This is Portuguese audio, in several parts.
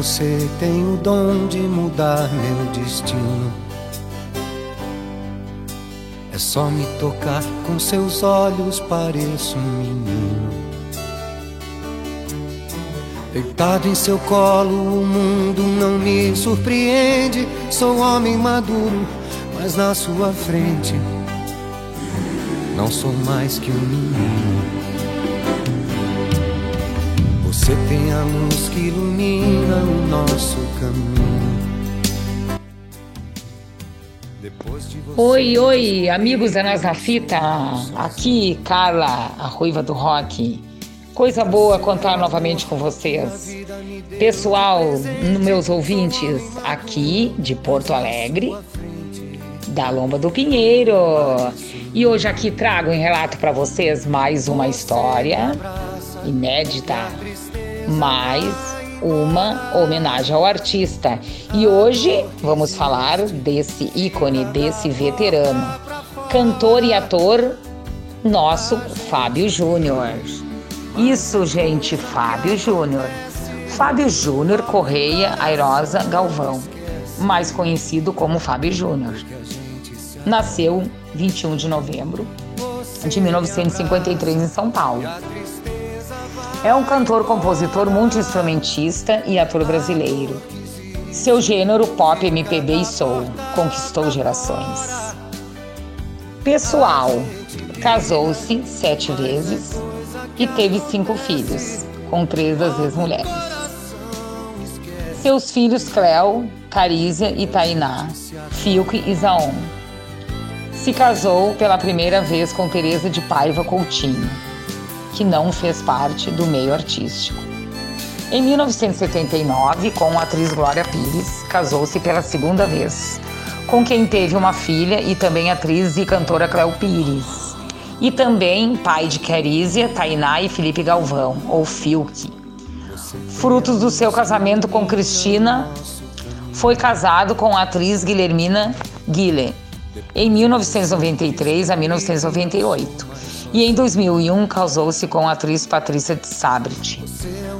Você tem o dom de mudar meu destino. É só me tocar com seus olhos, pareço um menino. Deitado em seu colo, o mundo não me surpreende. Sou homem maduro, mas na sua frente não sou mais que um menino. Você tem a luz que ilumina o nosso caminho. Oi, oi, amigos da Nós na Fita. Aqui, Carla, a ruiva do rock. Coisa boa contar novamente com vocês. Pessoal, meus ouvintes, aqui de Porto Alegre, da Lomba do Pinheiro. E hoje aqui trago em relato para vocês mais uma história inédita mais uma homenagem ao artista. E hoje vamos falar desse ícone, desse veterano, cantor e ator nosso Fábio Júnior. Isso, gente, Fábio Júnior. Fábio Júnior Correia Airosa Galvão, mais conhecido como Fábio Júnior. Nasceu 21 de novembro de 1953 em São Paulo. É um cantor, compositor, multi-instrumentista e ator brasileiro. Seu gênero pop, MPB e soul conquistou gerações. Pessoal, casou-se sete vezes e teve cinco filhos, com três das ex-mulheres. Seus filhos Cleo, Carísia e Tainá, Fiuk e Zaon. Se casou pela primeira vez com Teresa de Paiva Coutinho que não fez parte do meio artístico. Em 1979, com a atriz Glória Pires, casou-se pela segunda vez, com quem teve uma filha e também atriz e cantora Cléo Pires. E também pai de Carísia, Tainá e Felipe Galvão, ou Filk. Frutos do seu casamento com Cristina, foi casado com a atriz Guilhermina Guille, em 1993 a 1998 e em 2001 casou-se com a atriz Patrícia de Sabrit.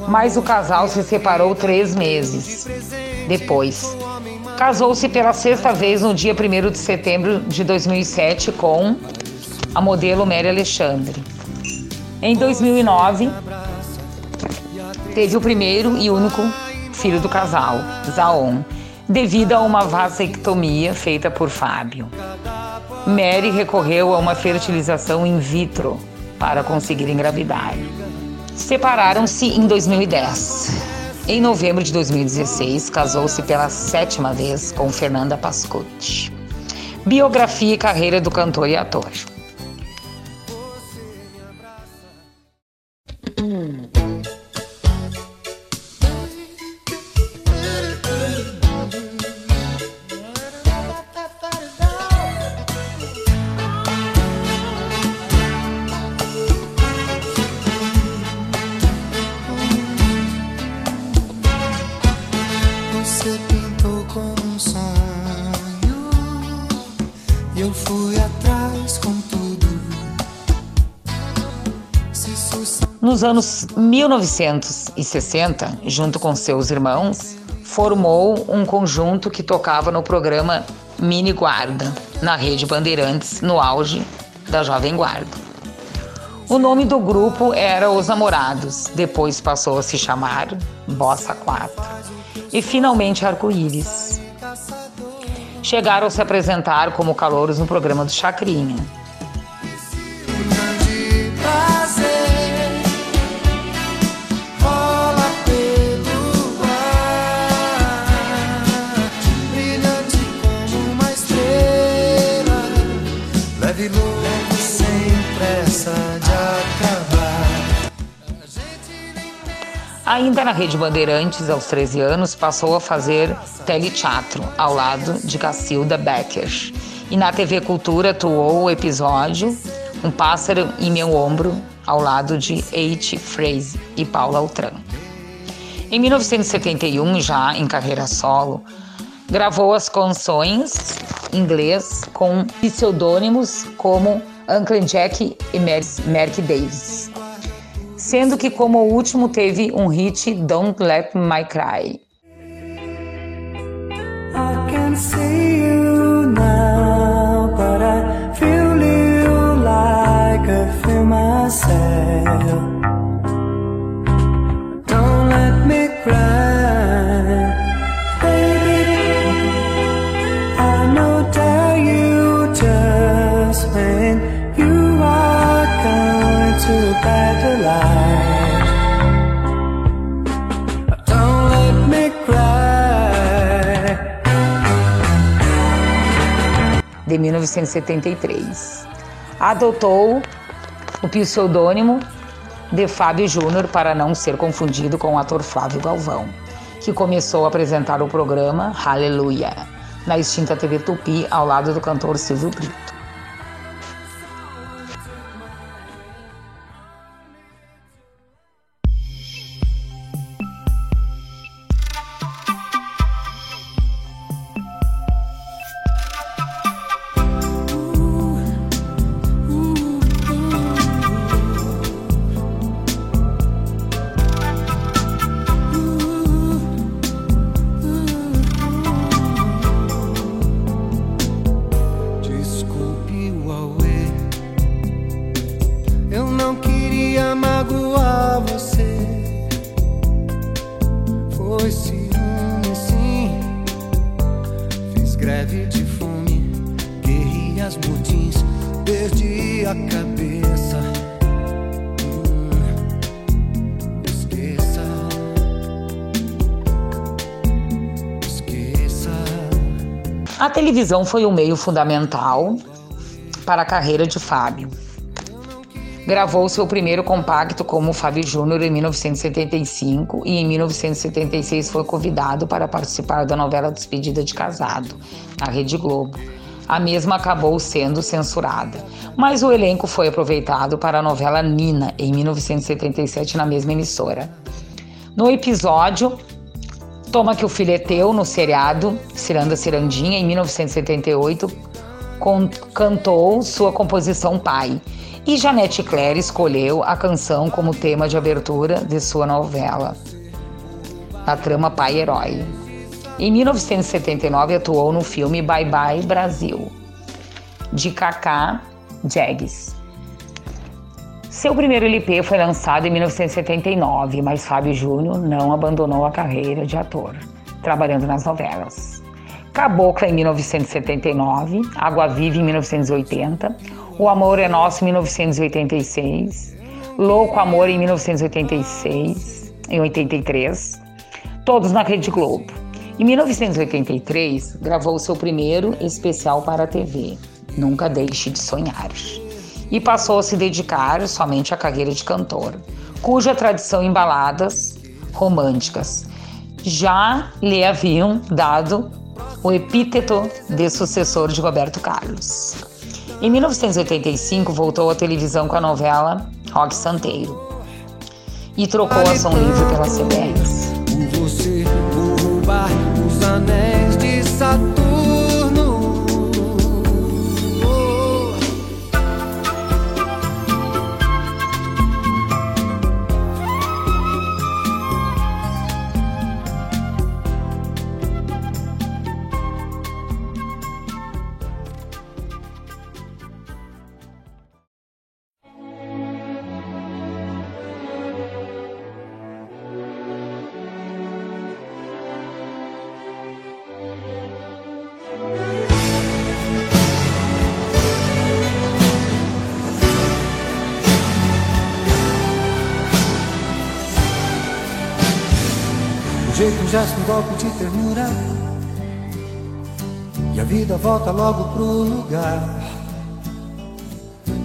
Mas o casal se separou três meses depois. Casou-se pela sexta vez no dia 1 de setembro de 2007 com a modelo Mary Alexandre. Em 2009, teve o primeiro e único filho do casal, Zaon, devido a uma vasectomia feita por Fábio. Mary recorreu a uma fertilização in vitro para conseguir engravidar. Separaram-se em 2010. Em novembro de 2016, casou-se pela sétima vez com Fernanda Pascotti. Biografia e carreira do cantor e ator. Nos anos 1960, junto com seus irmãos, formou um conjunto que tocava no programa Mini Guarda, na rede Bandeirantes, no auge da Jovem Guarda. O nome do grupo era Os Namorados, depois passou a se chamar Bossa 4 e finalmente Arco-Íris. Chegaram a se apresentar como calouros no programa do Chacrinha. Ainda na Rede Bandeirantes, aos 13 anos, passou a fazer teleteatro ao lado de Cacilda Becker. E na TV Cultura atuou o episódio Um Pássaro em Meu Ombro, ao lado de H. Frazee e Paula Altran. Em 1971, já em carreira solo, gravou as canções em inglês com pseudônimos como Uncle Jack e Merck Davis, sendo que como último teve um hit Don't Let My Cry. I can see de 1973. Adotou o pseudônimo de Fábio Júnior para não ser confundido com o ator Flávio Galvão, que começou a apresentar o programa Hallelujah na extinta TV Tupi ao lado do cantor Silvio Brito. Televisão foi um meio fundamental para a carreira de Fábio. Gravou seu primeiro compacto como Fábio Júnior em 1975 e em 1976 foi convidado para participar da novela Despedida de Casado, na Rede Globo. A mesma acabou sendo censurada, mas o elenco foi aproveitado para a novela Nina, em 1977, na mesma emissora. No episódio Toma que o filho é teu, no seriado Ciranda Cirandinha, em 1978, com, cantou sua composição Pai. E Janete Claire escolheu a canção como tema de abertura de sua novela, na trama Pai Herói. Em 1979, atuou no filme Bye Bye Brasil, de Kaká Jags. Seu primeiro LP foi lançado em 1979, mas Fábio Júnior não abandonou a carreira de ator, trabalhando nas novelas. Cabocla em 1979, Água Viva em 1980, O Amor é Nosso em 1986, Louco Amor em 1986, em 83, todos na Rede Globo. Em 1983, gravou seu primeiro especial para a TV, Nunca Deixe de Sonhar e passou a se dedicar somente à carreira de cantor, cuja tradição em baladas românticas já lhe haviam dado o epíteto de sucessor de Roberto Carlos. Em 1985, voltou à televisão com a novela Rock Santeiro e trocou a Som Livre pela CBS. Você, roubar os anéis de Saturno. Gesto, um golpe de ternura E a vida volta logo pro lugar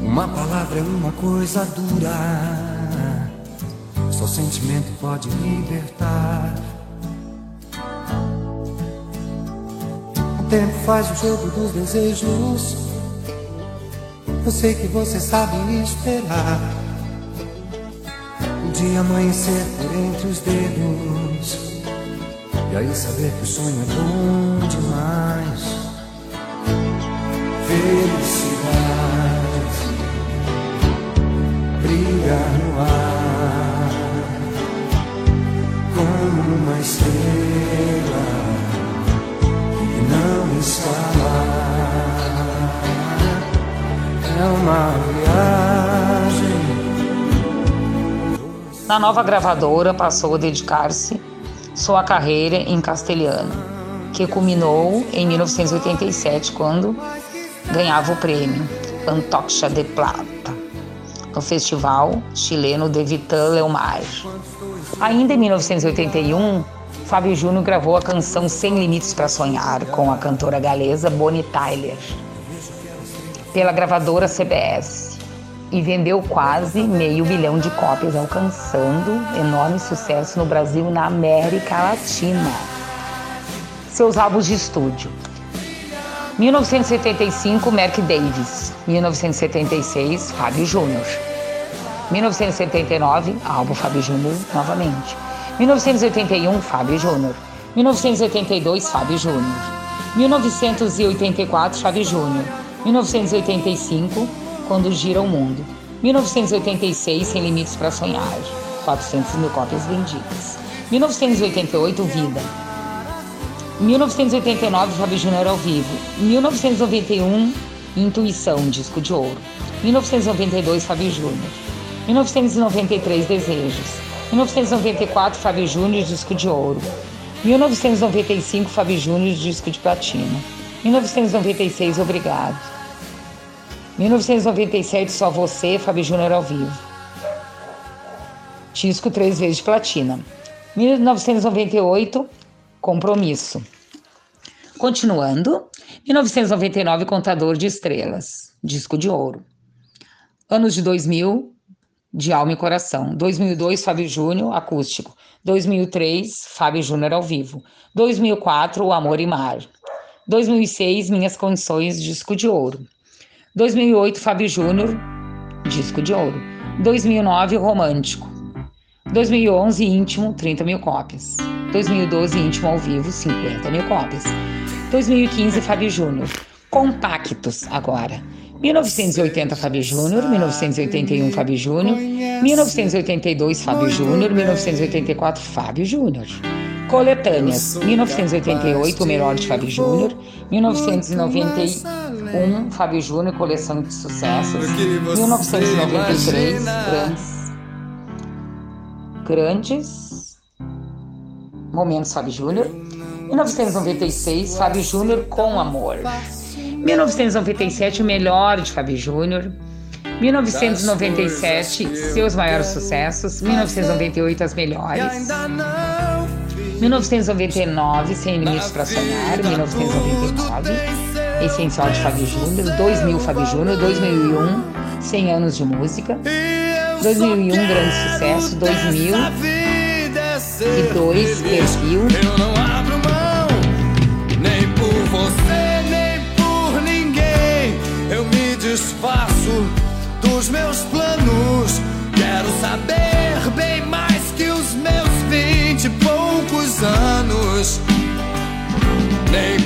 Uma palavra é uma coisa dura Só sentimento pode libertar. O tempo faz o jogo dos desejos. Eu sei que você sabe esperar. O dia amanhecer por entre os dedos. E aí saber que o sonho é bom demais. Felicidade brilhar no ar como uma estrela que não está lá. É uma viagem. Na nova gravadora, passou a dedicar-se sua carreira em castelhano, que culminou em 1987, quando ganhava o prêmio Antocha de Plata no festival chileno de Vitan Leomar. Ainda em 1981, Fábio Júnior gravou a canção Sem Limites para Sonhar com a cantora galesa Bonnie Tyler pela gravadora CBS e vendeu quase meio bilhão de cópias, alcançando enorme sucesso no Brasil e na América Latina. Seus álbuns de estúdio. 1975, Merck Davis. 1976, Fábio Júnior. 1979, álbum Fábio Júnior novamente. 1981, Fábio Júnior. 1982, Fábio Júnior. 1984, Fábio Júnior. 1985, Quando Gira o Mundo. 1986, Sem Limites para Sonhar. 400 mil cópias vendidas. 1988, Vida. 1989, Fábio Júnior ao vivo. 1991, Intuição, disco de ouro. 1992, Fábio Júnior. 1993, Desejos. 1994, Fábio Júnior, disco de ouro. 1995, Fábio Júnior, disco de platina. 1996, Obrigado. 1997, Só Você, Fábio Júnior ao vivo. Disco três vezes de platina. 1998, Compromisso. Continuando, 1999, Contador de Estrelas, disco de ouro. Anos de 2000, de Alma e Coração. 2002, Fábio Júnior, acústico. 2003, Fábio Júnior ao vivo. 2004, O Amor e Mar. 2006, Minhas Condições, disco de ouro. 2008, Fábio Júnior, disco de ouro. 2009, Romântico. 2011, Íntimo, 30 mil cópias. 2012, Íntimo ao vivo, 50 mil cópias. 2015, Fábio Júnior. Compactos agora. 1980, Fábio Júnior. 1981, Fábio Júnior. 1982, Fábio Júnior. 1984, Fábio Júnior. Coletâneas. 1988, o melhor de Fábio Júnior. 1991, Fábio Júnior, coleção de sucessos. 1993, grandes. Grandes momentos Fábio Júnior. 1996, Fábio Júnior com amor. 1997, o melhor de Fábio Júnior. 1997, seus maiores sucessos. 1998, as melhores. 1999, Sem Limites para Sonhar. 1999, Essencial de Fábio Júnior. 2000, Fábio Júnior. 2001, 100 anos de música. 2001, grande sucesso. 2002, Perfil. Eu não abro mão, nem por você, nem por ninguém. Eu me desfaço dos meus planos. Quero saber bem mais que os meus vinte e poucos anos. Nem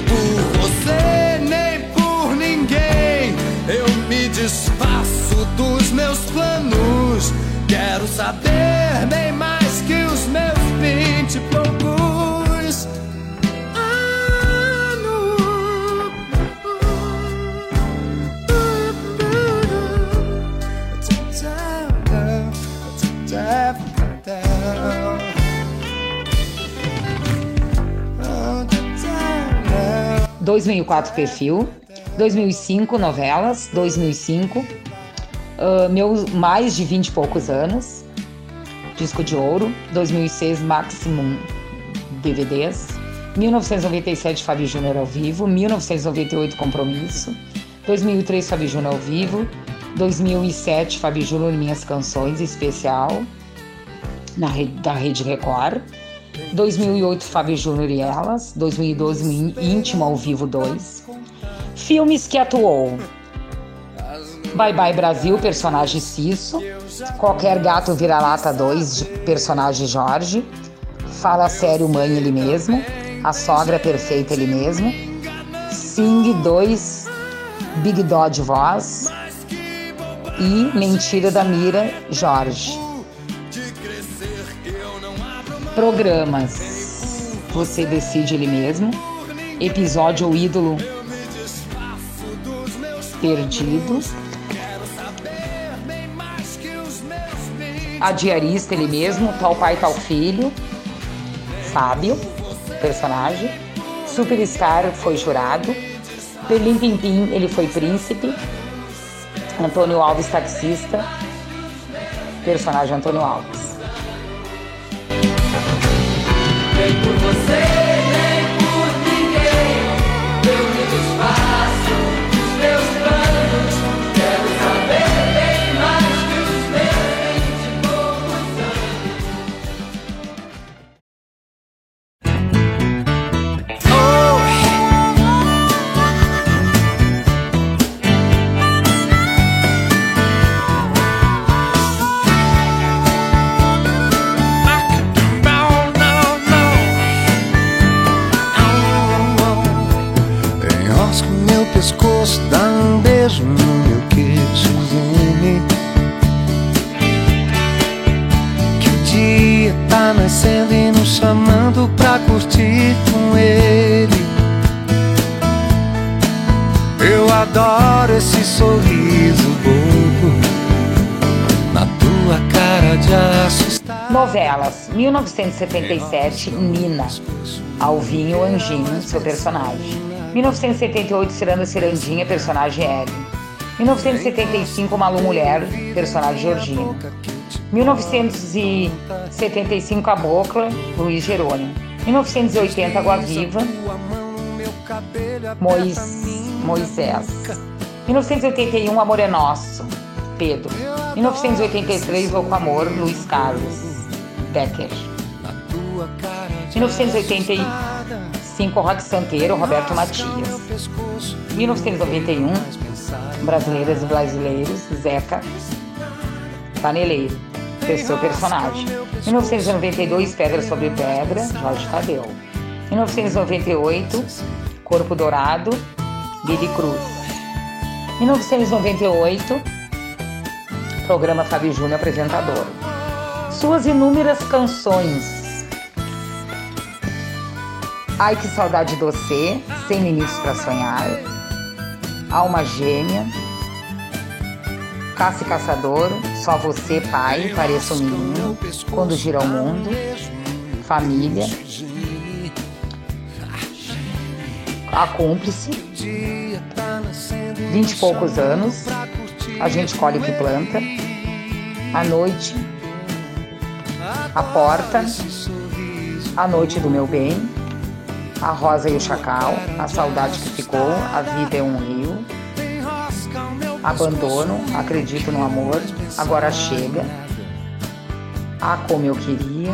2004 perfil, 2005 novelas, 2005 uh, meus mais de 20 e poucos anos, disco de ouro, 2006 Maximum DVDs, 1997 Fábio Júnior ao vivo, 1998 Compromisso, 2003 Fábio Júnior ao vivo, 2007 Fábio Júnior Minhas Canções especial, na rede, da Rede Record. 2008, Fábio Júnior e Elas. 2012, Íntimo ao Vivo 2. Filmes que atuou. Bye Bye Brasil, personagem Cisso. Qualquer Gato Vira-Lata 2, personagem Jorge. Fala Sério Mãe, ele mesmo. A Sogra Perfeita, ele mesmo. Sing 2, Big Dodge Voz. E Mentira da Mira, Jorge. Programas. Você decide ele mesmo. Episódio ou ídolo perdido. A diarista ele mesmo, tal pai, tal filho. Fábio, personagem. Superstar foi jurado. Berlim Pimpim, ele foi príncipe. Antônio Alves, taxista. Personagem Antônio Alves. Por você, Novelas. 1977, Nina. Alvinho Anjinho, seu personagem. 1978, Ciranda Cirandinha, personagem Ellen. 1975, Malu Mulher, personagem Georgina. 1975, Cabocla, Luiz Jerônimo. 1980, Água Viva, Mois, Moisés. 1981, Amor é Nosso, Pedro. 1983, Louco Amor, Luiz Carlos, Becker. 1985, Rock Santeiro, Roberto Matias. 1991, Brasileiras e Brasileiros, Zeca Paneleiro, seu personagem. 1992, Pedra sobre Pedra, Jorge Tadeu. 1998, Corpo Dourado, Billy Cruz. 1998, Programa Fábio Júnior apresentador. Suas inúmeras canções. Ai que saudade de você, Sem limites para sonhar. Alma gêmea. Caça e caçador, só você, pai, pareça um menino. Quando gira o mundo. Família. A cúmplice. Vinte e poucos anos. A gente colhe o que planta. A noite. A porta. A noite do meu bem. A rosa e o chacal. A saudade que ficou. A vida é um rio. Abandono. Acredito no amor. Agora chega. Ah, como eu queria.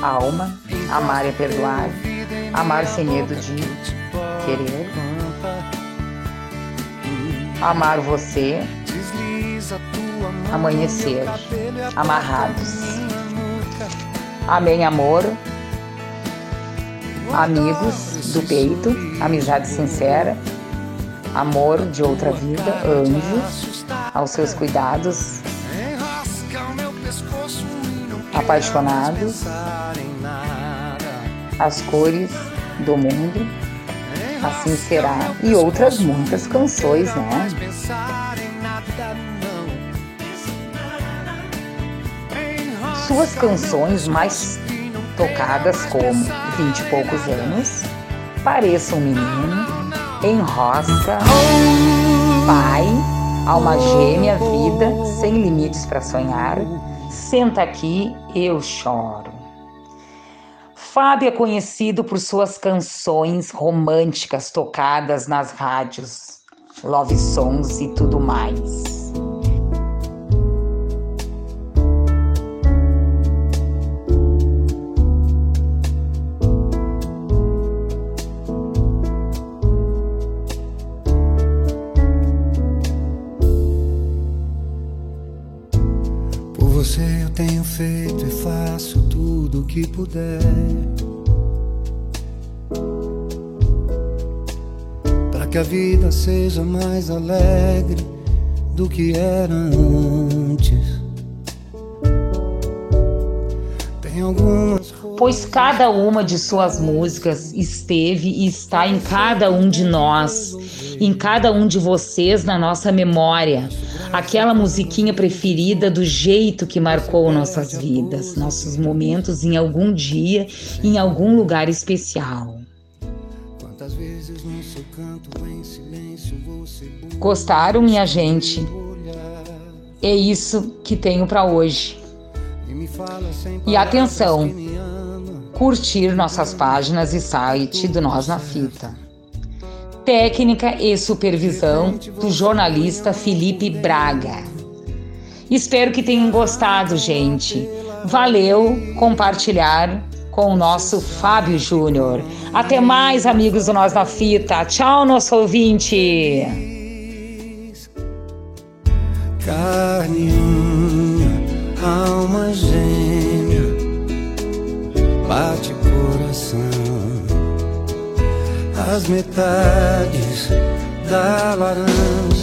Alma. Amar é perdoar. Amar sem medo de querer. Amar você. Amanhecer. Amarrados. Amém, amor. Amigos do peito. Amizade sincera. Amor de outra vida. Anjo. Aos seus cuidados. Apaixonados. As cores do mundo. Assim será. E outras muitas canções, né? Suas canções mais tocadas como Vinte e poucos anos, Pareça um menino, Enrosca, Pai, Alma gêmea, Vida, Sem limites para sonhar, Senta aqui, eu choro. Fábio é conhecido por suas canções românticas tocadas nas rádios, love songs e tudo mais. Jeito e faço tudo o que puder. Para que a vida seja mais alegre do que era antes. Tem algumas pois cada uma de suas músicas esteve e está em cada um de nós, em cada um de vocês na nossa memória. Aquela musiquinha preferida do jeito que marcou nossas vidas, nossos momentos em algum dia, em algum lugar especial. Gostaram, minha gente? É isso que tenho para hoje. E atenção, curtir nossas páginas e site do Nós na Fita. Técnica e supervisão do jornalista Felipe Braga. Espero que tenham gostado, gente. Valeu compartilhar com o nosso Fábio Júnior. Até mais, amigos do Nós na Fita. Tchau, nosso ouvinte. Carne, alma gêmea bate as metades da laranja.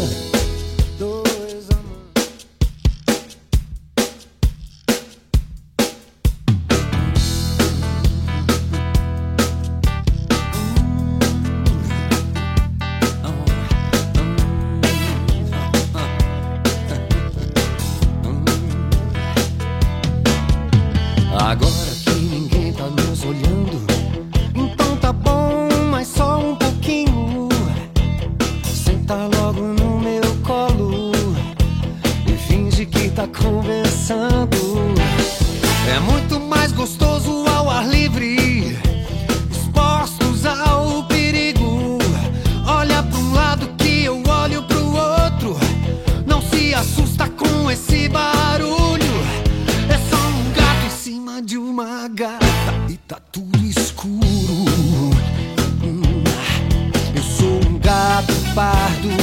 pardo.